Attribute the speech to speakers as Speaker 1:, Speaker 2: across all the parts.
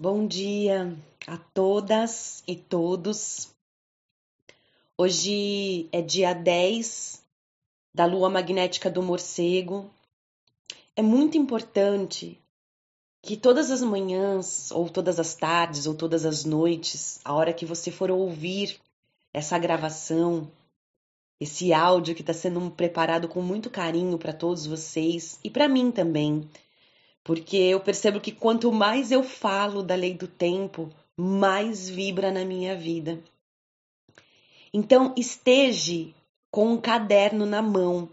Speaker 1: Bom dia a todas e todos. Hoje é dia 10 da lua magnética do morcego. É muito importante que todas as manhãs, ou todas as tardes, ou todas as noites, a hora que você for ouvir essa gravação, esse áudio que está sendo preparado com muito carinho para todos vocês e para mim também porque eu percebo que quanto mais eu falo da lei do tempo, mais vibra na minha vida. Então, esteja com um caderno na mão,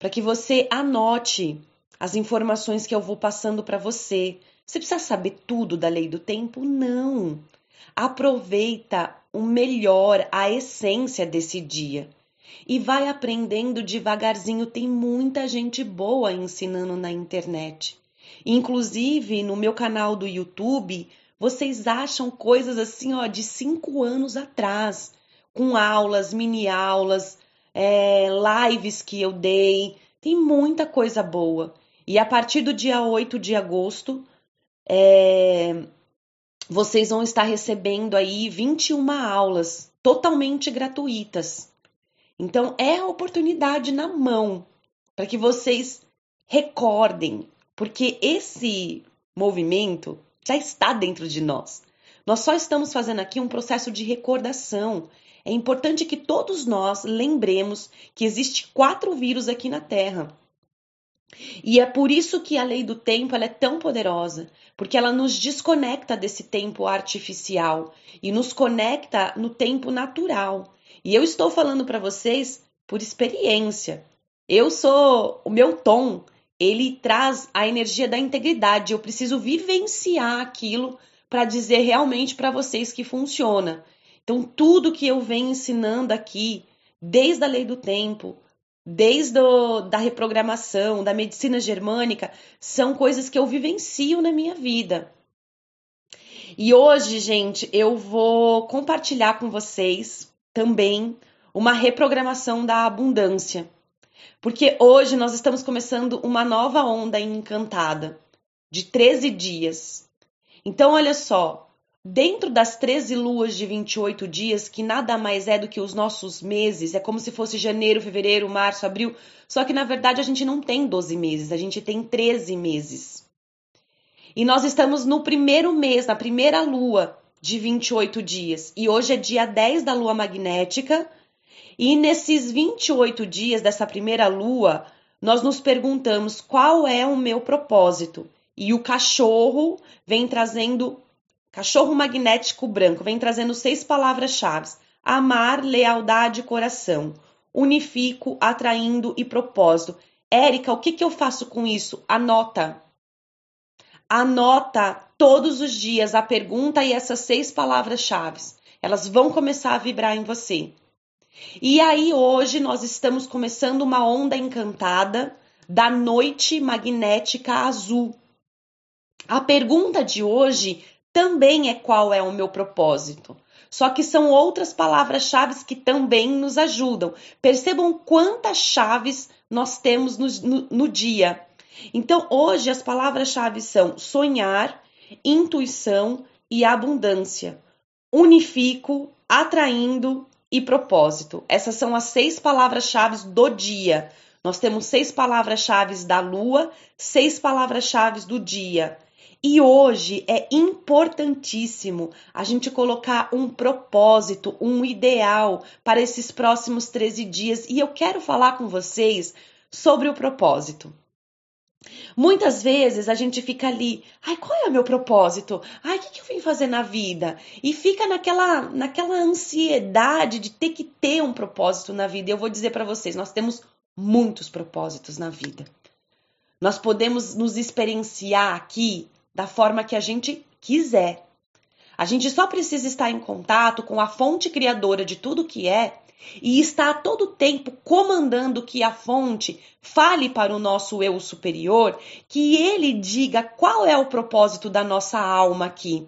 Speaker 1: para que você anote as informações que eu vou passando para você. Você precisa saber tudo da lei do tempo? Não. Aproveita o melhor, a essência desse dia. E vai aprendendo devagarzinho. Tem muita gente boa ensinando na internet. Inclusive, no meu canal do YouTube, vocês acham coisas assim, ó, de cinco anos atrás, com aulas, mini aulas, é, lives que eu dei. Tem muita coisa boa. E a partir do dia 8 de agosto, é, vocês vão estar recebendo aí 21 aulas totalmente gratuitas. Então, é a oportunidade na mão para que vocês recordem, porque esse movimento já está dentro de nós. Nós só estamos fazendo aqui um processo de recordação. É importante que todos nós lembremos que existe quatro vírus aqui na Terra. E é por isso que a lei do tempo é tão poderosa, porque ela nos desconecta desse tempo artificial e nos conecta no tempo natural. E eu estou falando para vocês por experiência. Eu sou o meu tom ele traz a energia da integridade. Eu preciso vivenciar aquilo para dizer realmente para vocês que funciona. Então, tudo que eu venho ensinando aqui, desde a lei do tempo, desde o, da reprogramação, da medicina germânica, são coisas que eu vivencio na minha vida. E hoje, gente, eu vou compartilhar com vocês também uma reprogramação da abundância. Porque hoje nós estamos começando uma nova onda encantada de 13 dias. Então, olha só, dentro das 13 luas de 28 dias, que nada mais é do que os nossos meses, é como se fosse janeiro, fevereiro, março, abril, só que na verdade a gente não tem 12 meses, a gente tem 13 meses. E nós estamos no primeiro mês, na primeira lua de 28 dias, e hoje é dia 10 da lua magnética e nesses 28 dias dessa primeira lua, nós nos perguntamos qual é o meu propósito. E o cachorro vem trazendo cachorro magnético branco, vem trazendo seis palavras-chave: amar, lealdade, coração. Unifico, atraindo e propósito. Érica, o que, que eu faço com isso? Anota. Anota todos os dias a pergunta e essas seis palavras-chave. Elas vão começar a vibrar em você. E aí hoje nós estamos começando uma onda encantada da noite magnética azul. A pergunta de hoje também é qual é o meu propósito. Só que são outras palavras-chave que também nos ajudam. Percebam quantas chaves nós temos no, no, no dia. Então, hoje as palavras-chave são sonhar, intuição e abundância. Unifico, atraindo, e propósito. Essas são as seis palavras-chave do dia. Nós temos seis palavras-chave da lua, seis palavras-chave do dia. E hoje é importantíssimo a gente colocar um propósito, um ideal para esses próximos 13 dias. E eu quero falar com vocês sobre o propósito. Muitas vezes a gente fica ali, ai, qual é o meu propósito? Ai, o que, que eu vim fazer na vida? E fica naquela, naquela ansiedade de ter que ter um propósito na vida. E eu vou dizer para vocês, nós temos muitos propósitos na vida. Nós podemos nos experienciar aqui da forma que a gente quiser. A gente só precisa estar em contato com a fonte criadora de tudo que é e está a todo tempo comandando que a fonte fale para o nosso eu superior, que ele diga qual é o propósito da nossa alma aqui.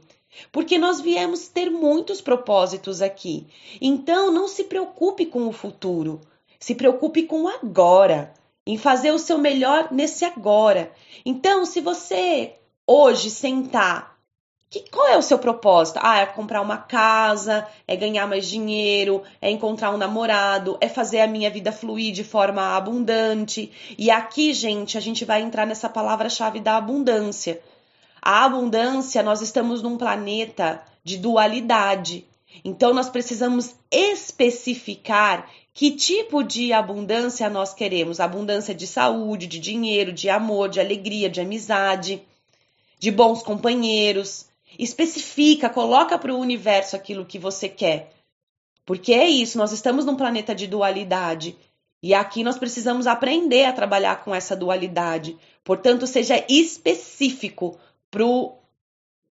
Speaker 1: Porque nós viemos ter muitos propósitos aqui. Então, não se preocupe com o futuro. Se preocupe com o agora, em fazer o seu melhor nesse agora. Então, se você hoje sentar Que, qual é o seu propósito? Ah, é comprar uma casa, é ganhar mais dinheiro, é encontrar um namorado, é fazer a minha vida fluir de forma abundante. E aqui, gente, a gente vai entrar nessa palavra-chave da abundância. A abundância, nós estamos num planeta de dualidade. Então, nós precisamos especificar que tipo de abundância nós queremos. Abundância de saúde, de dinheiro, de amor, de alegria, de amizade, de bons companheiros. Especifica, coloca para o universo aquilo que você quer. Porque é isso, nós estamos num planeta de dualidade. E aqui nós precisamos aprender a trabalhar com essa dualidade. Portanto, seja específico para o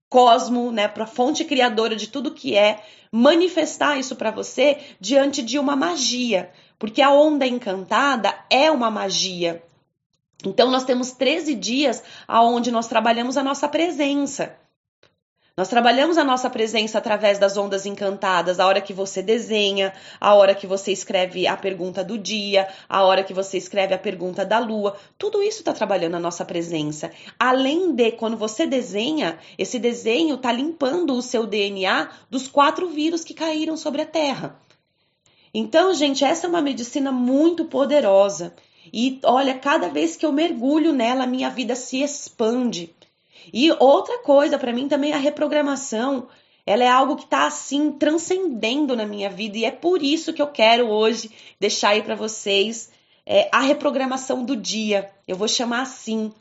Speaker 1: cosmo, né, para a fonte criadora de tudo que é, manifestar isso para você diante de uma magia. Porque a onda encantada é uma magia. Então, nós temos 13 dias aonde nós trabalhamos a nossa presença. Nós trabalhamos a nossa presença através das ondas encantadas, a hora que você desenha, a hora que você escreve a pergunta do dia, a hora que você escreve a pergunta da lua. Tudo isso está trabalhando a nossa presença. Além de, quando você desenha, esse desenho está limpando o seu DNA dos quatro vírus que caíram sobre a Terra. Então, gente, essa é uma medicina muito poderosa. E olha, cada vez que eu mergulho nela, minha vida se expande. E outra coisa, para mim também a reprogramação, ela é algo que está assim transcendendo na minha vida e é por isso que eu quero hoje deixar aí para vocês é, a reprogramação do dia. Eu vou chamar assim.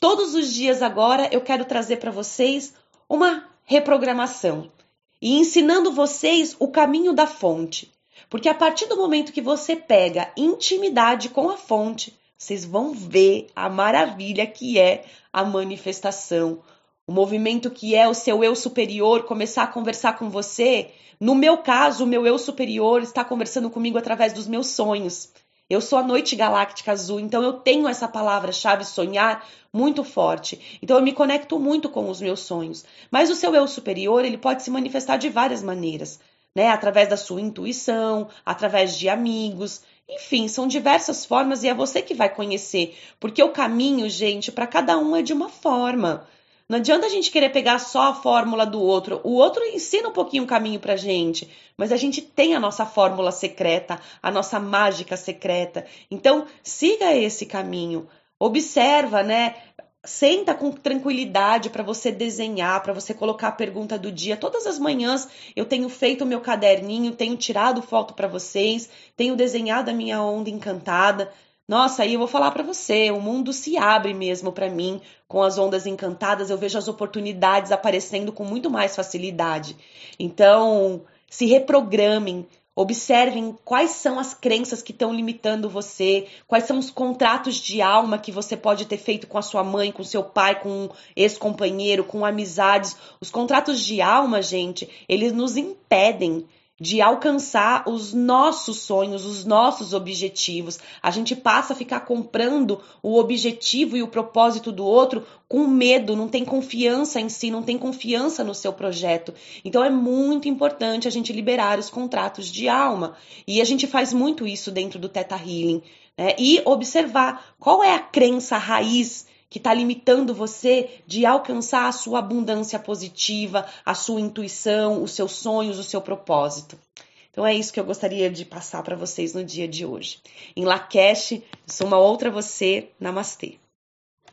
Speaker 1: Todos os dias agora eu quero trazer para vocês uma reprogramação e ensinando vocês o caminho da fonte. Porque a partir do momento que você pega intimidade com a fonte, vocês vão ver a maravilha que é a manifestação. O movimento que é o seu eu superior começar a conversar com você. No meu caso, o meu eu superior está conversando comigo através dos meus sonhos. Eu sou a noite galáctica azul, então eu tenho essa palavra-chave sonhar muito forte. Então eu me conecto muito com os meus sonhos. Mas o seu eu superior, ele pode se manifestar de várias maneiras, né? Através da sua intuição, através de amigos, enfim, são diversas formas e é você que vai conhecer, porque o caminho, gente, para cada um é de uma forma. Não adianta a gente querer pegar só a fórmula do outro. O outro ensina um pouquinho o caminho pra gente, mas a gente tem a nossa fórmula secreta, a nossa mágica secreta. Então, siga esse caminho. Observa, né? Senta com tranquilidade para você desenhar, para você colocar a pergunta do dia. Todas as manhãs eu tenho feito o meu caderninho, tenho tirado foto para vocês, tenho desenhado a minha onda encantada. Nossa, aí eu vou falar para você, o mundo se abre mesmo para mim com as ondas encantadas, eu vejo as oportunidades aparecendo com muito mais facilidade. Então, se reprogramem, Observem quais são as crenças que estão limitando você, quais são os contratos de alma que você pode ter feito com a sua mãe, com seu pai, com um ex-companheiro, com amizades. Os contratos de alma, gente, eles nos impedem de alcançar os nossos sonhos, os nossos objetivos. A gente passa a ficar comprando o objetivo e o propósito do outro com medo, não tem confiança em si, não tem confiança no seu projeto. Então é muito importante a gente liberar os contratos de alma. E a gente faz muito isso dentro do Teta Healing. Né? E observar qual é a crença raiz que está limitando você de alcançar a sua abundância positiva, a sua intuição, os seus sonhos, o seu propósito. Então é isso que eu gostaria de passar para vocês no dia de hoje. Em Lakesh, sou uma outra você. Namastê.